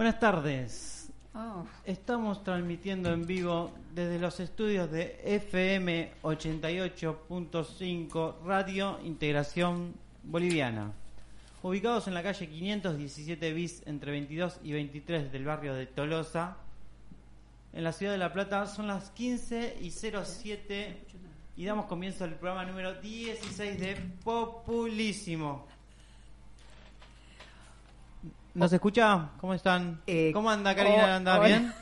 Buenas tardes. Oh, Estamos transmitiendo en vivo desde los estudios de FM 88.5 Radio Integración Boliviana. Ubicados en la calle 517 bis entre 22 y 23 del barrio de Tolosa, en la ciudad de La Plata, son las 15 y 07 y damos comienzo al programa número 16 de Populísimo. ¿Nos escucha? ¿Cómo están? Eh, ¿Cómo anda Karina? oh, ¿Anda hola. bien?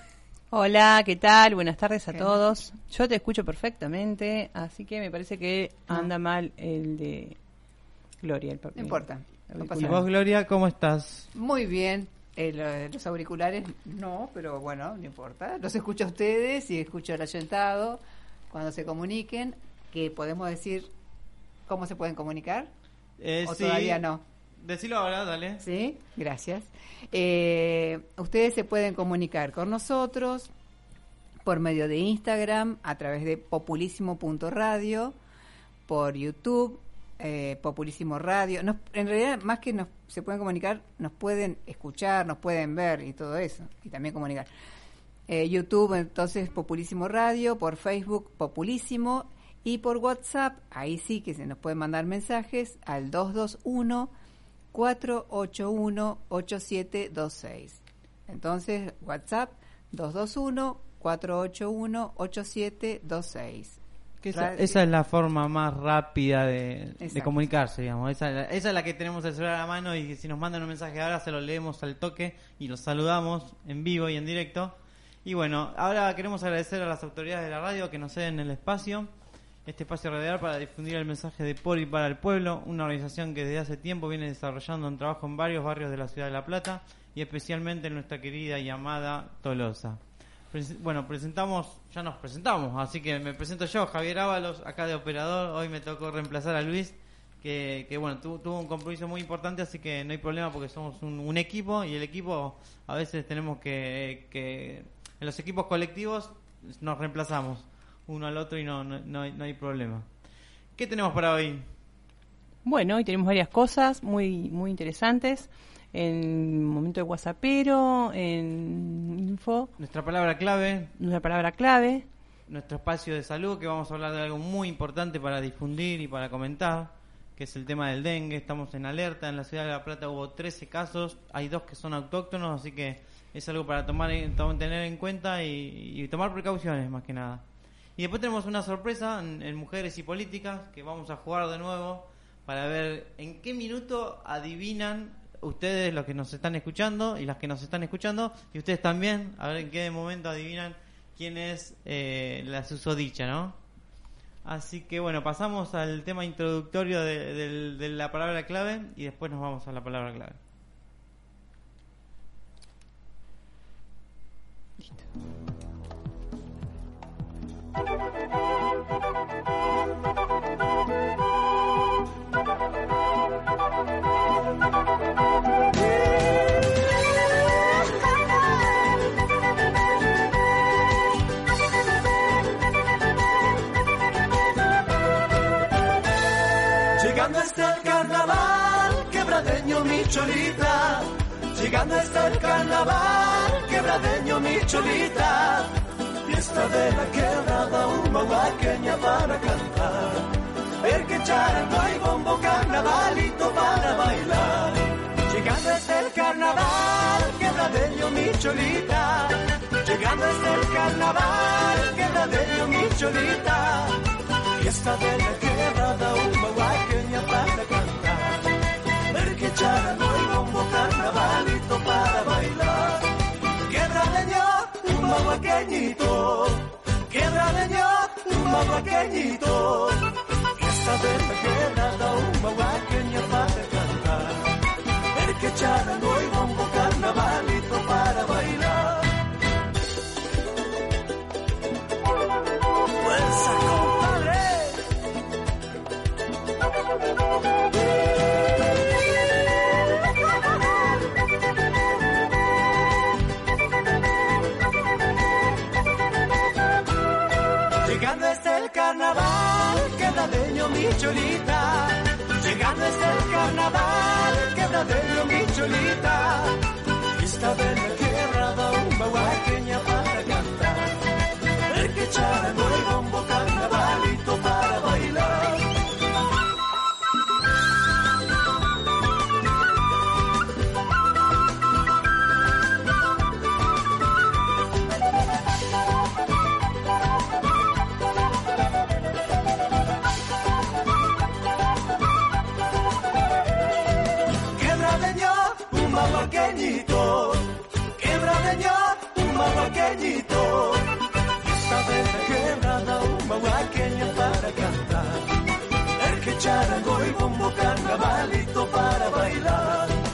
Hola, ¿qué tal? Buenas tardes a ¿Qué? todos. Yo te escucho perfectamente, así que me parece que anda mal el de Gloria. El Ah. No importa, no ¿Y vos. Gloria, cómo estás? Muy bien. Eh, lo- los auriculares no, pero bueno, no importa. Los escucho a ustedes y escucho al ayuntado cuando se comuniquen, que podemos decir cómo se pueden comunicar. Eh, ¿O sí. todavía no? Decilo ahora, dale. Sí, gracias. Eh, ustedes se pueden comunicar con nosotros por medio de Instagram, a través de populísimo.radio, por YouTube, eh, Populísimo Radio. En realidad, más que nos, se pueden comunicar, nos pueden escuchar, nos pueden ver y todo eso, y también comunicar. Eh, YouTube, entonces, Populísimo Radio, por Facebook, Populísimo, y por WhatsApp, ahí sí que se nos pueden mandar mensajes al 221 481-8726. Entonces, WhatsApp 221-481-8726. Que esa, esa es la forma más rápida de, comunicarse, digamos. Esa, esa es la que tenemos el celular a la mano y si nos mandan un mensaje ahora se lo leemos al toque y los saludamos en vivo y en directo. Y bueno, ahora queremos agradecer a las autoridades de la radio que nos ceden el espacio, este espacio radial para difundir el mensaje de Por y para el Pueblo, una organización que desde hace tiempo viene desarrollando un trabajo en varios barrios de la ciudad de La Plata y especialmente en nuestra querida y amada Tolosa. Bueno, presentamos, ya nos presentamos, así que me presento yo, Javier Ábalos, acá de operador. Hoy me tocó reemplazar a Luis, que, que bueno, tu- tuvo un compromiso muy importante, así que no hay problema porque somos un, un equipo y el equipo a veces tenemos que, que, en los equipos colectivos nos reemplazamos uno al otro y no, no, no hay, no hay problema. ¿Qué tenemos para hoy? Bueno, hoy tenemos varias cosas muy muy interesantes. En momento de WhatsAppero, en info, Nuestra palabra clave, una palabra clave. nuestro espacio de salud, que vamos a hablar de algo muy importante para difundir y para comentar, que es el tema del dengue. Estamos en alerta, en la ciudad de La Plata hubo 13 casos, hay dos que son autóctonos, así que es algo para tomar en- to- tener en cuenta y, y tomar precauciones más que nada. Y después tenemos una sorpresa en, Mujeres y Políticas, que vamos a jugar de nuevo para ver en qué minuto adivinan ustedes los que nos están escuchando y las que nos están escuchando, y ustedes también, a ver en qué momento adivinan quién es eh, la susodicha, ¿no? Así que bueno, pasamos al tema introductorio de, de la palabra clave y después nos vamos a la palabra clave. Llegando está el carnaval, quebradeño mi cholita. Llegando está el carnaval, quebradeño mi cholita fiesta de la quebrada un mahuaqueña para cantar, el que charango y bombo carnavalito para bailar. Llegando es el carnaval, quebradeño mi cholita. Llegando es el carnaval, quebradeño mi cholita. Fiesta de la quebrada un mahuaqueña para cantar, el que charango y bombo carnavalito para bailar humahuaqueñito, quebradeño, humahuaqueñito. Esta vez la quebrada humahuaqueña para cantar. El que charango y bombo carnavalito para bailar. Mi cholita. Llegando es el carnaval, quebradeño mi cholita. Esta vez la quebrada un baguaqueña para cantar. El que charango y bombo carnavalito para carnavalito para bailar.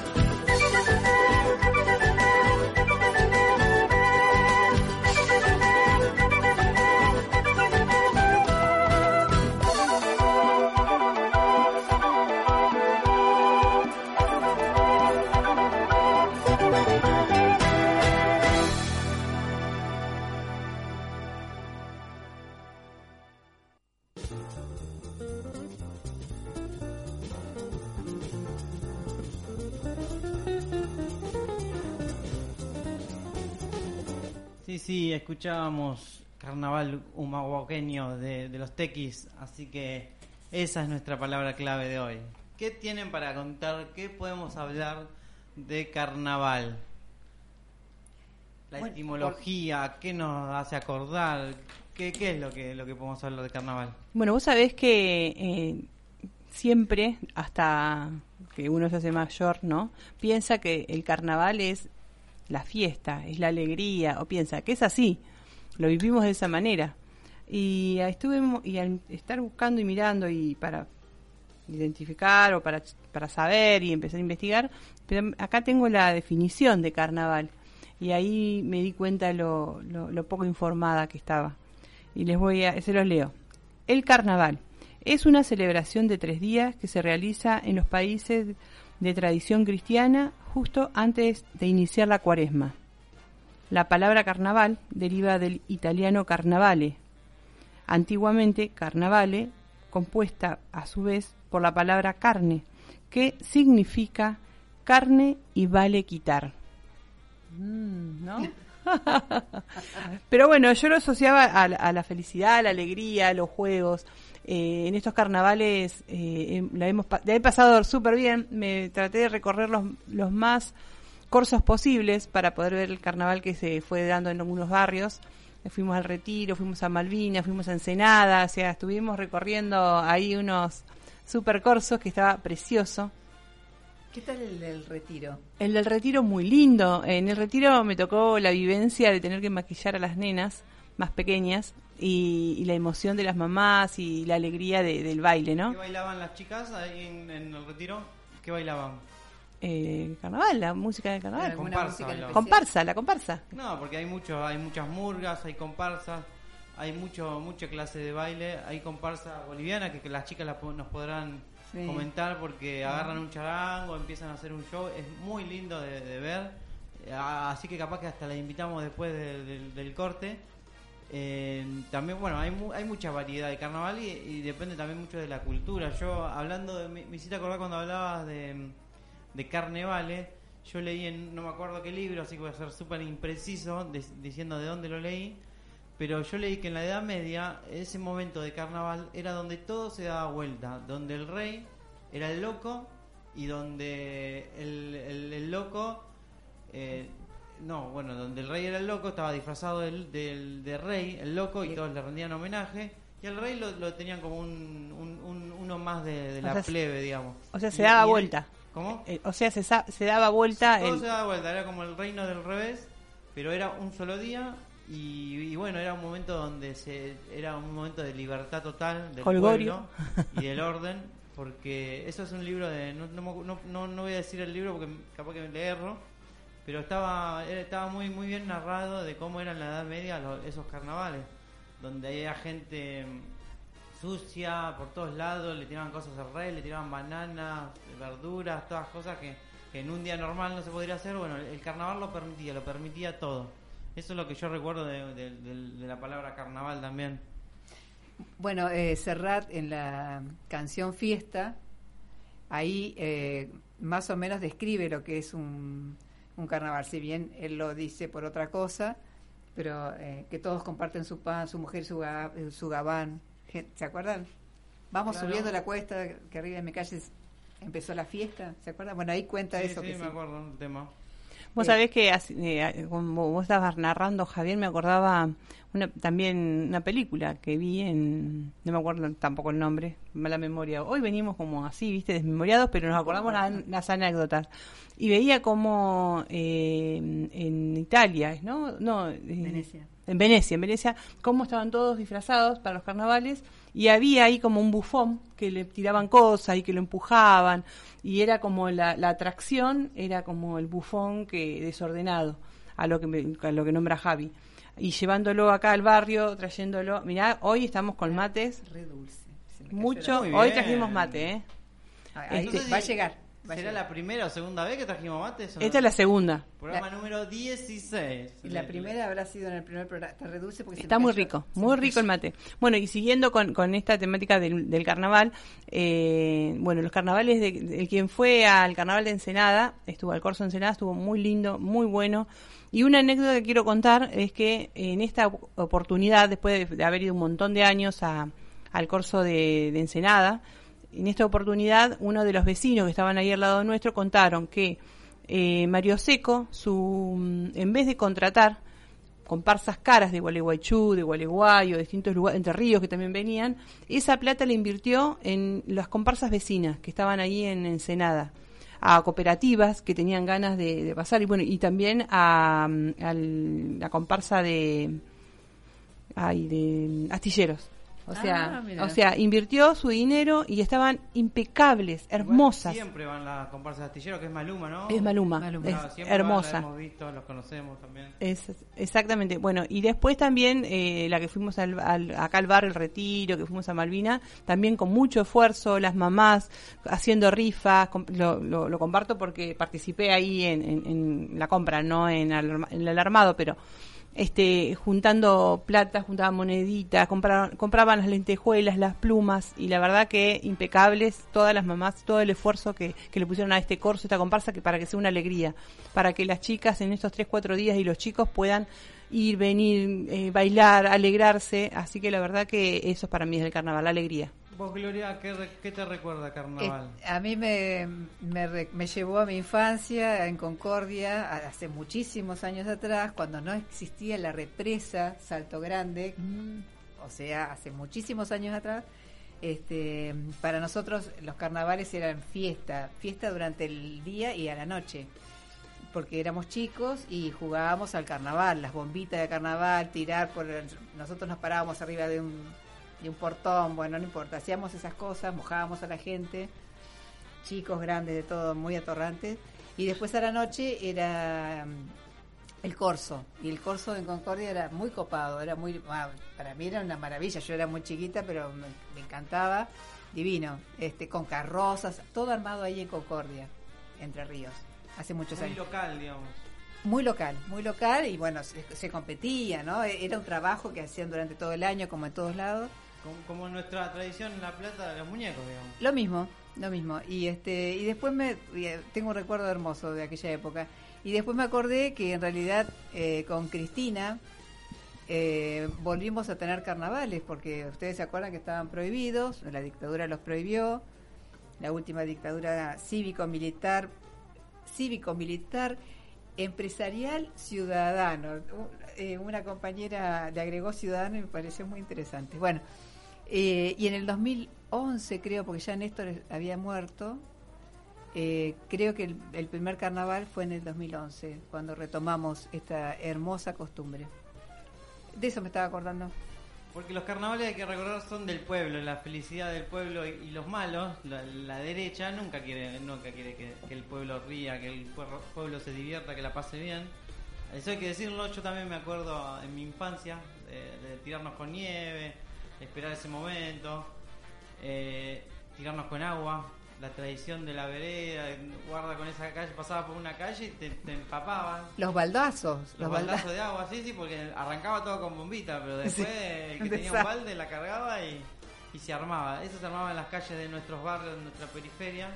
Sí, escuchábamos Carnaval Humahuaqueño de, de los Tequis, así que esa es nuestra palabra clave de hoy. ¿Qué tienen para contar? ¿Qué podemos hablar de Carnaval? La Bueno, etimología, ¿qué nos hace acordar? ¿Qué, qué es lo que, lo que podemos hablar de Carnaval? Bueno, vos sabés que eh, siempre, hasta que uno se hace mayor, ¿no? Piensa que el carnaval es la fiesta, es la alegría, o piensa que es así, lo vivimos de esa manera. Y estuve y al estar buscando y mirando y para identificar o para, para saber y empezar a investigar, pero acá tengo la definición de carnaval y ahí me di cuenta lo, lo, lo poco informada que estaba. Y les voy a, se los leo. El carnaval es una celebración de tres días que se realiza en los países de tradición cristiana justo antes de iniciar la cuaresma. La palabra carnaval deriva del italiano carnavale, antiguamente carnavale, compuesta a su vez por la palabra carne, que significa carne y vale quitar. Mm, ¿No? Pero bueno, yo lo asociaba a, a la felicidad, a la alegría, a los juegos. Eh, en estos carnavales eh, em- la, hemos, la he pasado súper bien. Me traté de recorrer los, los más corsos posibles para poder ver el carnaval que se fue dando en algunos barrios. Fuimos al Retiro, fuimos a Malvinas, fuimos a Ensenada, o sea, estuvimos recorriendo ahí unos super corsos que estaba precioso. ¿Qué tal el del retiro? El del retiro muy lindo. En el retiro me tocó la vivencia de tener que maquillar a las nenas más pequeñas y, y la emoción de las mamás y la alegría de- del baile, ¿no? ¿Qué bailaban las chicas ahí en, en el retiro? ¿Qué bailaban? Eh, carnaval, la música del carnaval. ¿Alguna comparsa, música en bailaba. especial? Comparsa, la comparsa. No, porque hay mucho, hay muchas murgas, hay comparsas, hay mucho, mucha clase de baile, hay comparsa boliviana que, que las chicas la nos podrán Sí. comentar porque agarran un charango, empiezan a hacer un show, es muy lindo de, de ver, Eh, así que capaz que hasta la invitamos después de- del- del corte. Eh, también, bueno, hay, mu- hay mucha variedad de carnaval y, depende también mucho de la cultura. Yo, hablando de, me, hiciste acordar cuando hablabas de, de carnevales, yo leí en, no me acuerdo qué libro, así que voy a ser súper impreciso diciendo de dónde lo leí, pero yo leí que en la Edad Media, ese momento de carnaval era donde todo se daba vuelta, donde el rey era el loco y donde el, el- el loco, eh, no, bueno, donde el rey era el loco, estaba disfrazado del, del- de rey, el loco, y todos le rendían homenaje, y al rey lo, lo tenían como un, un- un- uno más de, la sea, plebe, digamos. O sea, se Y- daba y vuelta. ¿Cómo? Eh, o sea, se, se daba vuelta Todo el... se daba vuelta, era como el reino del revés, pero era un solo día Y, y bueno, era un momento donde se era un momento de libertad total del Holgorio. pueblo y del orden, porque eso es un libro de no, no, no- no voy a decir el libro porque capaz que le erro, pero estaba estaba muy muy bien narrado de cómo era en la Edad Media lo- esos carnavales, donde había gente mm, sucia por todos lados, le tiraban cosas al rey, le tiraban bananas, verduras, todas cosas que, en un día normal no se podría hacer. Bueno, el carnaval lo permitía, lo permitía todo. Eso es lo que yo recuerdo de- de la palabra carnaval también. Bueno, eh, Serrat en la canción Fiesta, ahí eh, más o menos describe lo que es un, un carnaval, si bien él lo dice por otra cosa, pero eh, que todos comparten su pan, su mujer, su, su gabán. ¿Se acuerdan? Vamos Claro. subiendo la cuesta que arriba de mi calle empezó la fiesta, ¿se acuerdan? Bueno, ahí cuenta Sí, eso. sí, que me sí. acuerdo tema. Vos sabés que así, eh, como vos estabas narrando, Javier, me acordaba una, también una película que vi en, no me acuerdo tampoco el nombre, mala memoria. Hoy venimos como así, viste, desmemoriados, pero nos acordamos la- las anécdotas. Y veía como eh, en Italia, ¿no? No, eh, Venecia. En Venecia, en Venecia, cómo estaban todos disfrazados para los carnavales y había ahí como un bufón que le tiraban cosas y que lo empujaban y era como la, la atracción, era como el bufón que desordenado, a lo que, me- a lo que nombra Javi. Y llevándolo acá al barrio, trayéndolo, mirá, hoy estamos con mates, Re dulce. mucho, hoy trajimos mate, ¿eh? Este- va a llegar. ¿Será la primera o segunda vez que trajimos mates? o no? Esta es la segunda. Programa número 16. Y la primera habrá sido en el primer programa. Está re dulce porque Está muy cayó- rico, muy rico el mate. Bueno, y siguiendo con, con esta temática del, del carnaval, eh, bueno, los carnavales, de, de quien fue al carnaval de Ensenada, estuvo al Corso de Ensenada, estuvo muy lindo, muy bueno. Y una anécdota que quiero contar es que en esta op- oportunidad, después de, de haber ido un montón de años a- al Corso de, de Ensenada, en esta oportunidad uno de los vecinos que estaban ahí al lado nuestro contaron que eh, Mario Seco, su, mm, en vez de contratar comparsas caras de Gualeguaychú, de Gualeguayo, de distintos lugares, Entre Ríos que también venían, esa plata la invirtió en las comparsas vecinas que estaban ahí en Ensenada, a cooperativas que tenían ganas de, pasar y bueno, y también a, mm, la comparsa de ay, de astilleros. O sea, Ah, mira. o sea, invirtió su dinero y estaban impecables, Igual hermosas. Siempre van las comparsas de astillero, que es Maluma, ¿no? Es Maluma, Maluma. es Claro, siempre van, hermosa. La hemos visto, los conocemos también. Es, exactamente. Bueno, y después también eh, la que fuimos al, al- acá al bar El Retiro, que fuimos a Malvina, también con mucho esfuerzo, las mamás haciendo rifas, lo, lo- lo comparto porque participé ahí en, en- en la compra, no en, alarma- en el armado, pero este juntando plata, juntaban moneditas, compraban, compraban las lentejuelas, las plumas, y la verdad que impecables todas las mamás, todo el esfuerzo que, que le pusieron a este corso, esta comparsa, que para que sea una alegría, para que las chicas en estos 3, 4 días y los chicos puedan ir, venir, eh, bailar, alegrarse, así que la verdad que eso para mí es el carnaval, la alegría. Vos, Gloria, ¿qué, re- qué te recuerda carnaval? Eh, a mí me, me, re- me llevó a mi infancia en Concordia, hace muchísimos años atrás, cuando no existía la represa Salto Grande, o sea, hace muchísimos años atrás. Este, para nosotros los carnavales eran fiesta, fiesta durante el día y a la noche, porque éramos chicos y jugábamos al carnaval, las bombitas de carnaval, tirar por... el- nosotros nos parábamos arriba de un, de un portón, bueno, no importa, hacíamos esas cosas, mojábamos a la gente, chicos, grandes, de todo, muy atorrantes. Y después a la noche era mm, el corso. Y el corso en Concordia era muy copado, era muy, ah, para mí era una maravilla. Yo era muy chiquita, pero me, me encantaba, divino, este, con carrozas, todo armado ahí en Concordia, Entre Ríos, hace muchos Muy años. local, digamos. Muy local, muy local y bueno, se, se competía, ¿no? Era un trabajo que hacían durante todo el año, como en todos lados. Como, nuestra tradición La Plata de los muñecos, digamos. Lo mismo, lo mismo. Y este y después me eh, tengo un recuerdo hermoso de aquella época. Y después me acordé que en realidad eh, con Cristina eh, volvimos a tener carnavales porque ustedes se acuerdan que estaban prohibidos, la dictadura los prohibió, la última dictadura cívico-militar, cívico-militar, empresarial, ciudadano. Eh, una compañera le agregó ciudadano y me pareció muy interesante. Bueno, eh, y en el 2011 creo, porque ya Néstor había muerto, eh, creo que el, primer carnaval fue en el 2011, cuando retomamos esta hermosa costumbre. De eso me estaba acordando. Porque los carnavales hay que recordar son del pueblo, la felicidad del pueblo y, los malos, la, derecha nunca quiere, nunca quiere que, el pueblo ría, que el pueblo, se divierta, que la pase bien. Eso hay que decirlo, yo también me acuerdo en mi infancia de, de tirarnos con nieve, esperar ese momento, eh, tirarnos con agua, la tradición de la vereda, guarda con esa calle, pasaba por una calle y te, te empapaban. Los baldazos. Los Los baldazos balda- de agua, sí, sí, porque arrancaba todo con bombita, pero después Sí, el que tenía un balde la cargaba y, y se armaba. Eso se armaba en las calles de nuestros barrios, de nuestra periferia,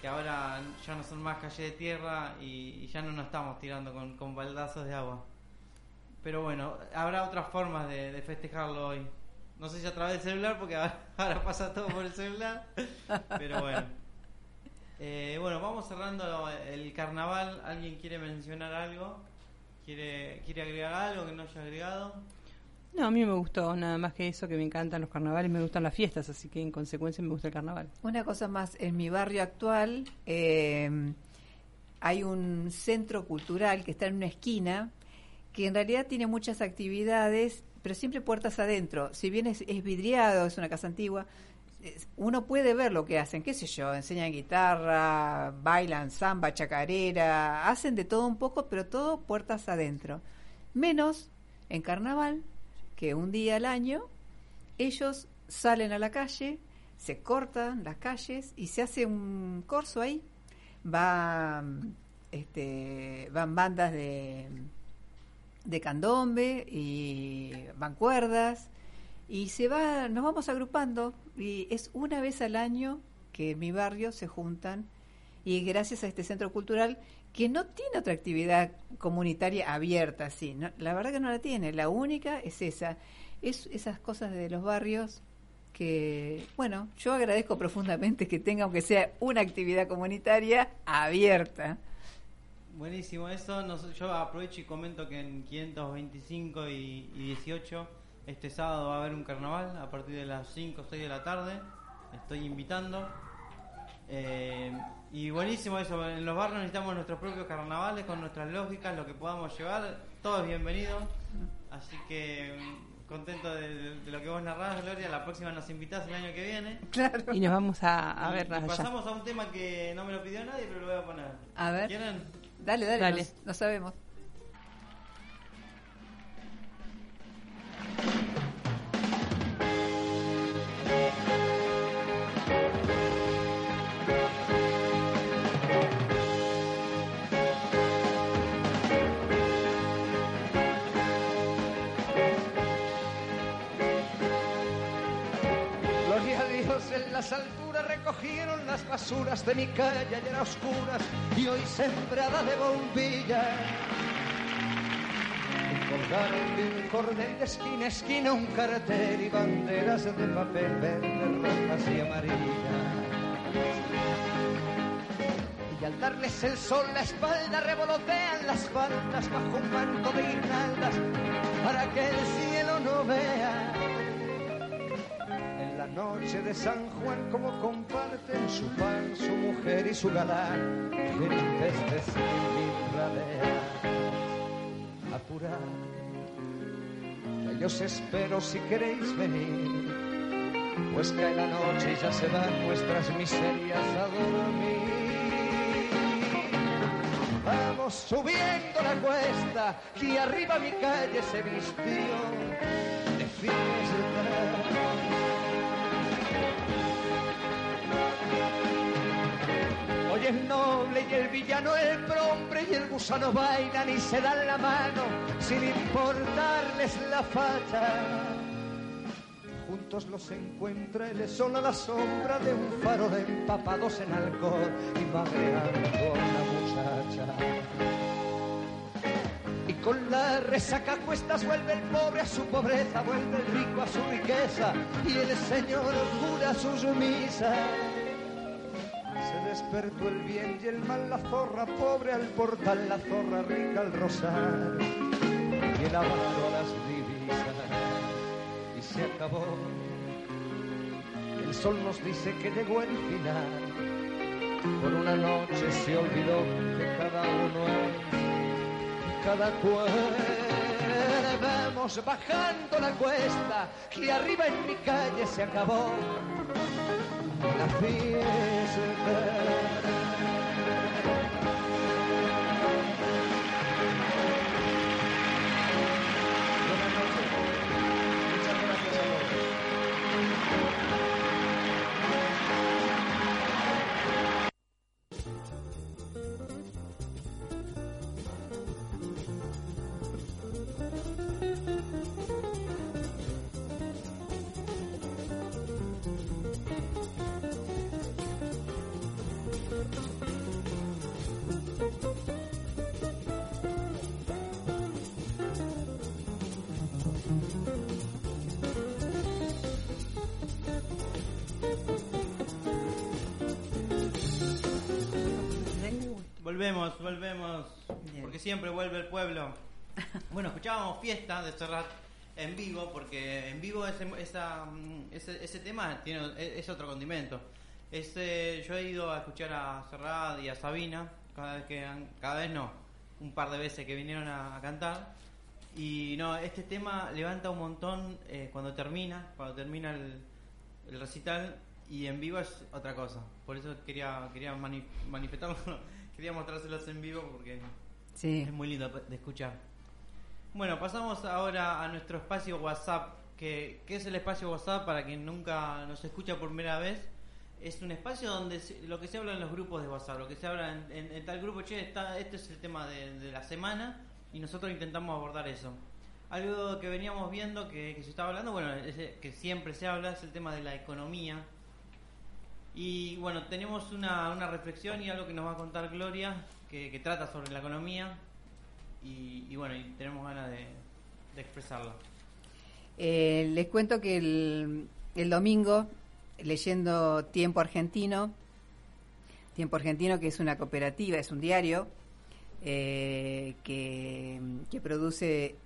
que ahora ya no son más calles de tierra y, y ya no nos estamos tirando con, con baldazos de agua. Pero bueno, habrá otras formas de, de festejarlo hoy. No sé si a través del celular, porque ahora, ahora pasa todo por el celular, pero bueno. Eh, bueno, vamos cerrando el carnaval. ¿Alguien quiere mencionar algo? ¿Quiere, ¿Quiere agregar algo que no haya agregado? No, a mí me gustó, nada más que eso, que me encantan los carnavales, me gustan las fiestas, así que en consecuencia me gusta el carnaval. Una cosa más, en mi barrio actual eh, hay un centro cultural que está en una esquina que en realidad tiene muchas actividades, pero siempre puertas adentro. Si bien es, es vidriado, es una casa antigua, uno puede ver lo que hacen, qué sé yo, enseñan guitarra, bailan samba, chacarera, hacen de todo un poco, pero todo puertas adentro. Menos en carnaval, que un día al año ellos salen a la calle, se cortan las calles y se hace un corso ahí. Va, este, van bandas de, de candombe y van cuerdas y se va, nos vamos agrupando y es una vez al año que en mi barrio se juntan y gracias a este centro cultural que no tiene otra actividad comunitaria abierta así, la verdad que no la tiene, la única es esa, es esas cosas de los barrios que, bueno, yo agradezco profundamente que tenga aunque sea una actividad comunitaria abierta. Buenísimo eso. Nos- yo aprovecho y comento que en 525 y, y 18 este sábado va a haber un carnaval a partir de las 5 o 6 de la tarde. Estoy invitando. Eh, y buenísimo eso. En los barrios necesitamos nuestros propios carnavales con nuestras lógicas, lo que podamos llevar. Todo es bienvenido. Así que mm, contento de, de- de lo que vos narrás, Gloria. La próxima nos invitás el año que viene. Claro. Y nos vamos a, a allá. pasamos a un tema que no me lo pidió nadie, pero lo voy a poner. A ver. ¿Quieren? Dale, dale, Dale. No, no sabemos. Gloria a Dios en las alturas recogieron las basuras de mi calle ayer a oscuras y hoy sembrada de bombillas. Colgaron de un cordel de esquina esquina un cartel y banderas de papel verde, rojas y amarillas. Y al darles el sol la espalda revolotean las faldas bajo un manto de guirnaldas para que el cielo no vea noche de San Juan como comparten su pan, su mujer y su galán, felices de radea. Apurad, que yo os espero si queréis venir, pues cae la noche y ya se van nuestras miserias a dormir. Vamos subiendo la cuesta y arriba mi calle se vistió de fiesta. Hoy es noble y el villano el prombre y el gusano bailan y se dan la mano sin importarles la facha. Juntos los encuentra el sol a la sombra de un faro de empapados en alcohol y magreando a una muchacha. Y con la resaca cuestas vuelve el pobre a su pobreza, vuelve el rico a su riqueza y el señor cura sus misas. Despertó el bien y el mal, la zorra pobre al portal, la zorra rica al rosal y el avaro a las divisas. Y se acabó. El sol nos dice que llegó el final. Por una noche se olvidó que cada uno es cada cual. vamos bajando la cuesta, que arriba en mi calle se acabó la fiesta. Buenas Volvemos, volvemos. Bien. Porque siempre vuelve el pueblo. Bueno, escuchábamos Fiesta de Serrat en vivo, porque en vivo ese, esa, mm, ese, ese tema tiene, es, es otro condimento. Este, yo he ido a escuchar a Serrat y a Sabina, cada vez que cada vez no, un par de veces que vinieron a, a cantar. Y no, este tema levanta un montón eh, cuando termina, cuando termina el, el recital y en vivo es otra cosa. Por eso quería quería mani- manifestarlo, quería mostrárselos en vivo porque Sí. es muy lindo de escuchar. Bueno, pasamos ahora a nuestro espacio WhatsApp. que ¿Qué es el espacio WhatsApp para quien nunca nos escucha por primera vez? Es un espacio donde se- lo que se habla en los grupos de WhatsApp, lo que se habla en, en- en tal grupo, che, está, este es el tema de, de la semana y nosotros intentamos abordar eso. Algo que veníamos viendo que, que se estaba hablando, bueno, es, que siempre se habla, es el tema de la economía. Y bueno, tenemos una, una reflexión y algo que nos va a contar Gloria, que, trata sobre la economía. Y, y bueno, y tenemos ganas de, de expresarla. Eh, les cuento que el, el domingo, leyendo Tiempo Argentino, Tiempo Argentino que es una cooperativa, es un diario eh, que, que produce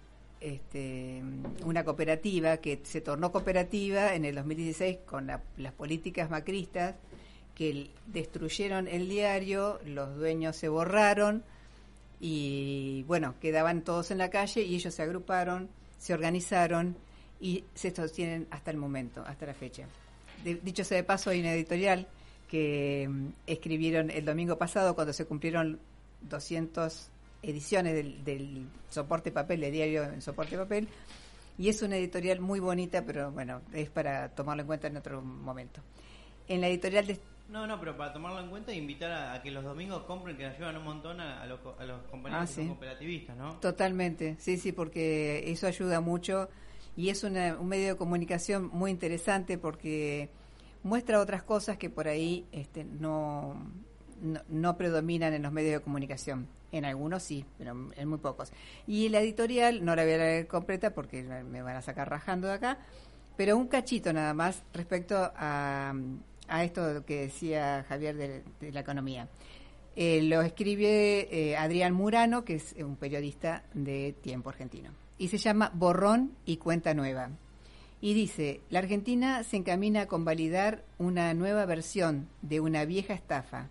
este, una cooperativa que se tornó cooperativa en el 2016 con la- las políticas macristas que destruyeron el diario, los dueños se borraron y bueno, quedaban todos en la calle y ellos se agruparon, se organizaron y se sostienen hasta el momento, hasta la fecha. Dicho sea de paso, hay una editorial que mm, escribieron el domingo pasado cuando se cumplieron 200 ediciones del, del soporte papel, de diario en soporte papel, y es una editorial muy bonita, pero bueno, es para tomarlo en cuenta en otro momento. En la editorial de, No, no, pero para tomarlo en cuenta e invitar a, a que los domingos compren, que ayudan un montón a, a los, a los compañeros Ah, que son sí. cooperativistas, ¿no? Totalmente, sí, sí, porque eso ayuda mucho y es una- un medio de comunicación muy interesante porque muestra otras cosas que por ahí este, no, no, no predominan en los medios de comunicación. En algunos sí, pero en muy pocos. Y la editorial, no la voy a leer completa porque me van a sacar rajando de acá, pero un cachito nada más respecto a, esto que decía Javier de, de la economía. Eh, lo escribe eh, Adrián Murano, que es un periodista de Tiempo Argentino. Y se llama Borrón y Cuenta Nueva. Y dice, la Argentina se encamina a convalidar una nueva versión de una vieja estafa,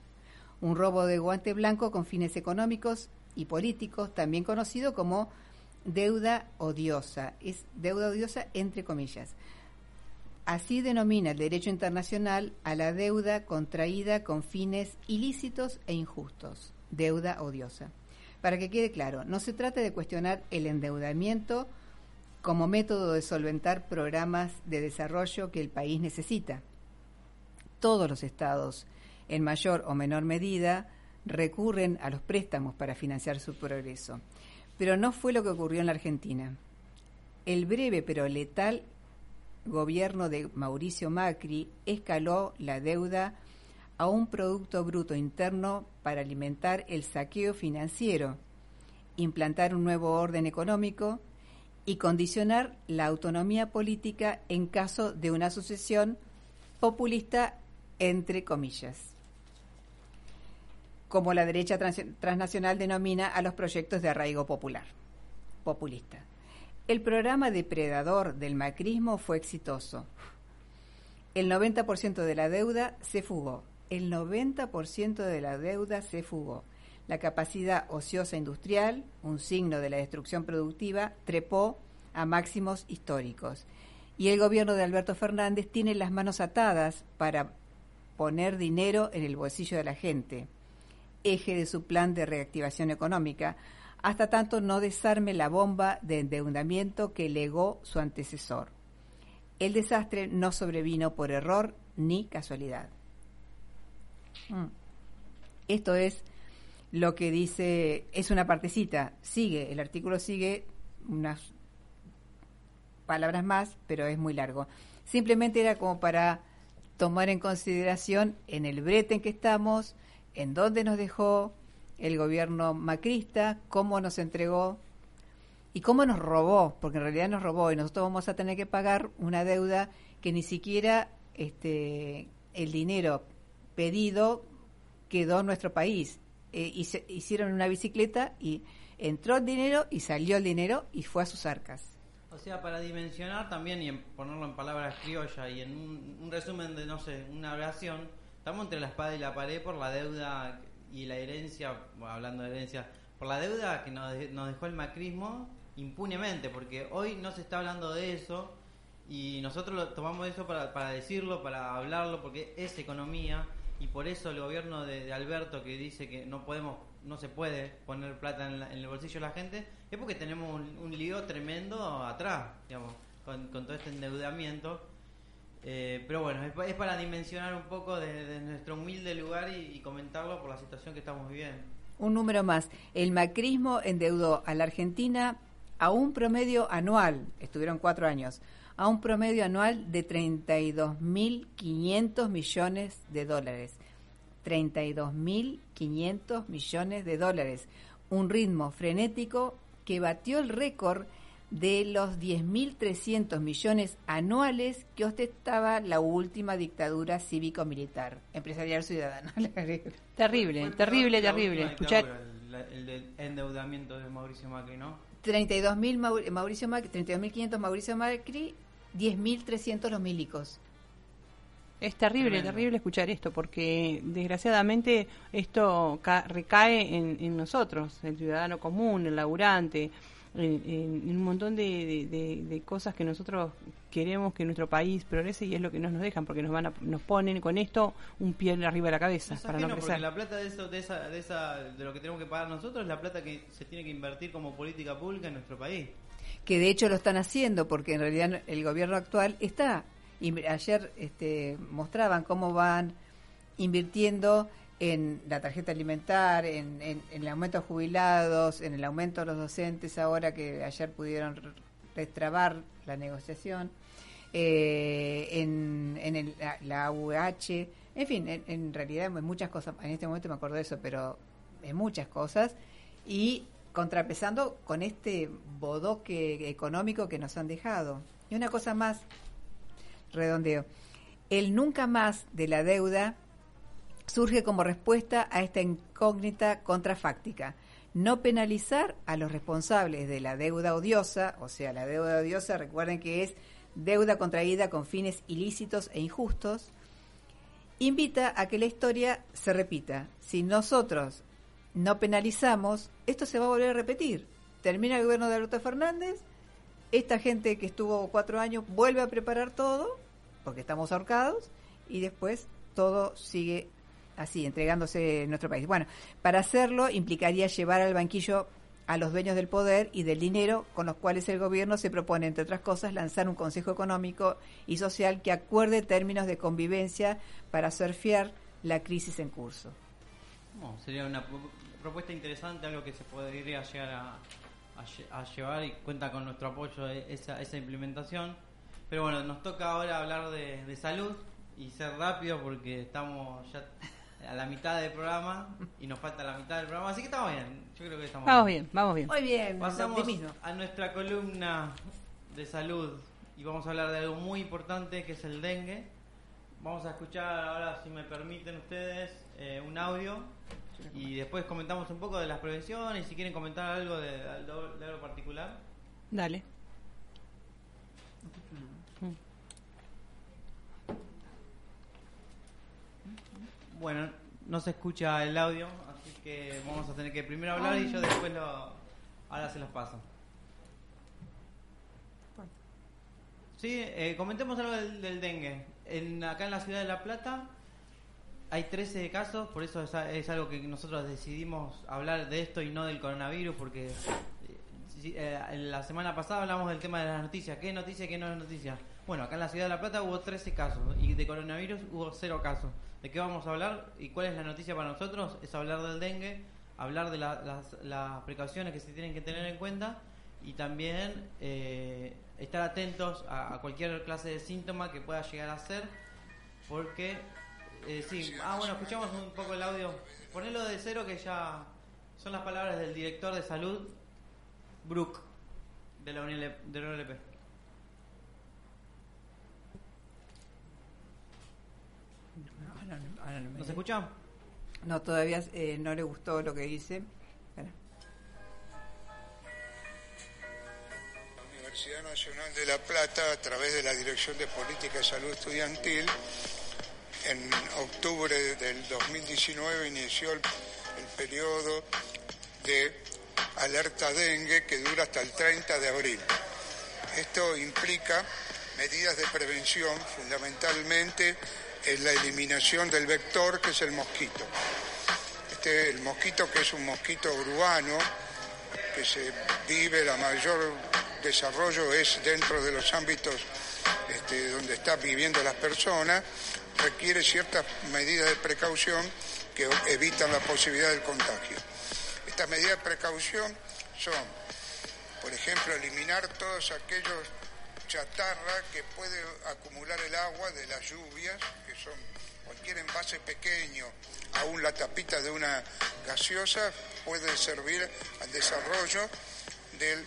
un robo de guante blanco con fines económicos y políticos, también conocido como deuda odiosa. Es deuda odiosa entre comillas. Así denomina el derecho internacional a la deuda contraída con fines ilícitos e injustos, deuda odiosa. Para que quede claro, no se trata de cuestionar el endeudamiento como método de solventar programas de desarrollo que el país necesita. Todos los estados, en mayor o menor medida, recurren a los préstamos para financiar su progreso. Pero no fue lo que ocurrió en la Argentina. El breve pero letal gobierno de Mauricio Macri escaló la deuda a un Producto Bruto Interno para alimentar el saqueo financiero, implantar un nuevo orden económico y condicionar la autonomía política en caso de una sucesión populista, entre comillas, como la derecha trans- transnacional denomina a los proyectos de arraigo popular, populista. El programa depredador del macrismo fue exitoso. El 90% de la deuda se fugó. El 90% de la deuda se fugó. la capacidad ociosa industrial, un signo de la destrucción productiva, trepó a máximos históricos. Y el gobierno de Alberto Fernández tiene las manos atadas para poner dinero en el bolsillo de la gente, eje de su plan de reactivación económica, hasta tanto no desarme la bomba de endeudamiento que legó su antecesor. El desastre no sobrevino por error ni casualidad. Mm. Esto es lo que dice, es una partecita, sigue, el artículo sigue unas palabras más, pero es muy largo. Simplemente era como para tomar en consideración en el brete en que estamos, en dónde nos dejó el gobierno macrista, cómo nos entregó y cómo nos robó, porque en realidad nos robó y nosotros vamos a tener que pagar una deuda que ni siquiera este el dinero pedido quedó en nuestro país. Eh, hicieron una bicicleta y entró el dinero y salió el dinero y fue a sus arcas. O sea, para dimensionar también y en ponerlo en palabras criollas y en un, resumen de, no sé, una oración, estamos entre la espada y la pared por la deuda y la herencia, hablando de herencia, por la deuda que nos, nos dejó el macrismo impunemente, porque hoy no se está hablando de eso y nosotros lo, tomamos eso para, para decirlo, para hablarlo, porque es economía y por eso el gobierno de, Alberto que dice que no podemos no se puede poner plata en, el bolsillo de la gente es porque tenemos un, lío tremendo atrás digamos con, todo este endeudamiento eh, pero bueno es, para dimensionar un poco de, nuestro humilde lugar y, y, comentarlo por la situación que estamos viviendo un número más el macrismo endeudó a la Argentina a un promedio anual estuvieron cuatro años a un promedio anual de 32.500 millones de dólares. 32.500 millones de dólares. Un ritmo frenético que batió el récord de los 10.300 millones anuales que ostentaba la última dictadura cívico-militar, empresarial ciudadana. terrible, terrible, terrible. Escuchar el, endeudamiento de Mauricio Macri, ¿no? 32.000 Mauricio Macri, 32.500 Mauricio Macri 10.300 los milicos. Es terrible, terrible escuchar esto, porque desgraciadamente esto recae en, nosotros, el ciudadano común, el laburante, en, un montón de, cosas que nosotros queremos que nuestro país progrese y es lo que no nos dejan, porque nos van a, nos ponen con esto un pie arriba de la cabeza para no crecer. la plata de, eso, de, esa, de, esa, de lo que tenemos que pagar nosotros es la plata que se tiene que invertir como política pública en nuestro país que de hecho lo están haciendo, porque en realidad el gobierno actual está. Y ayer este, mostraban cómo van invirtiendo en la tarjeta alimentar, en, el aumento de jubilados, en el aumento de los docentes, ahora que ayer pudieron destrabar la negociación, eh, en, en la, AUH, en fin, en, en realidad en muchas cosas, en este momento me acuerdo de eso, pero en muchas cosas, y contrapesando con este bodoque económico que nos han dejado. Y una cosa más, redondeo, el nunca más de la deuda surge como respuesta a esta incógnita contrafáctica. No penalizar a los responsables de la deuda odiosa, o sea, la deuda odiosa, recuerden que es deuda contraída con fines ilícitos e injustos, invita a que la historia se repita. Si nosotros no penalizamos, esto se va a volver a repetir. Termina el gobierno de Alberto Fernández, esta gente que estuvo cuatro años vuelve a preparar todo, porque estamos ahorcados, y después todo sigue así, entregándose en nuestro país. Bueno, para hacerlo implicaría llevar al banquillo a los dueños del poder y del dinero con los cuales el gobierno se propone, entre otras cosas, lanzar un Consejo Económico y Social que acuerde términos de convivencia para surfear la crisis en curso. sería una propuesta interesante, algo que se podría llegar a, llevar y cuenta con nuestro apoyo esa, esa implementación. Pero bueno, nos toca ahora hablar de, salud y ser rápido porque estamos ya a la mitad del programa y nos falta la mitad del programa, así que estamos bien. Yo creo que estamos vamos bien. Vamos bien, Muy bien. Pasamos a nuestra columna de salud y vamos a hablar de algo muy importante que es el dengue. Vamos a escuchar ahora, si me permiten ustedes, eh, un audio y después comentamos un poco de las prevenciones, si quieren comentar algo de, algo particular. Dale. Bueno, no se escucha el audio, así que vamos a tener que primero hablar y yo después lo... Ahora se los paso. Sí, eh, comentemos algo del, del dengue. En, acá en la ciudad de La Plata hay 13 casos, por eso es, es algo que nosotros decidimos hablar de esto y no del coronavirus, porque eh, eh, la semana pasada hablamos del tema de las noticias. ¿Qué noticia qué no es noticia? Bueno, acá en la ciudad de La Plata hubo 13 casos y de coronavirus hubo 0 casos. ¿De qué vamos a hablar y cuál es la noticia para nosotros? Es hablar del dengue, hablar de la- las, precauciones que se tienen que tener en cuenta y también eh, estar atentos a, cualquier clase de síntoma que pueda llegar a ser, porque eh, sí, ah bueno, escuchamos un poco el audio, ponelo de cero que ya son las palabras del director de salud, Brook, de la. De la UNLP. Ahora no- ahora no me- ¿Nos escuchan? No, todavía eh, no le gustó lo que dice. Espera. La Universidad Nacional de La Plata, a través de la Dirección de Política de Salud Estudiantil, en octubre del 2019 inició el, el periodo de alerta dengue que dura hasta el 30 de abril. Esto implica medidas de prevención, fundamentalmente en la eliminación del vector que es el mosquito. Este, el mosquito que es un mosquito urbano, que se vive, la mayor desarrollo es dentro de los ámbitos este, donde están viviendo las personas, requiere ciertas medidas de precaución que evitan la posibilidad del contagio. Estas medidas de precaución son, por ejemplo, eliminar todos aquellos chatarra que puede acumular el agua de las lluvias, que son cualquier envase pequeño, aún la tapita de una gaseosa, puede servir al desarrollo del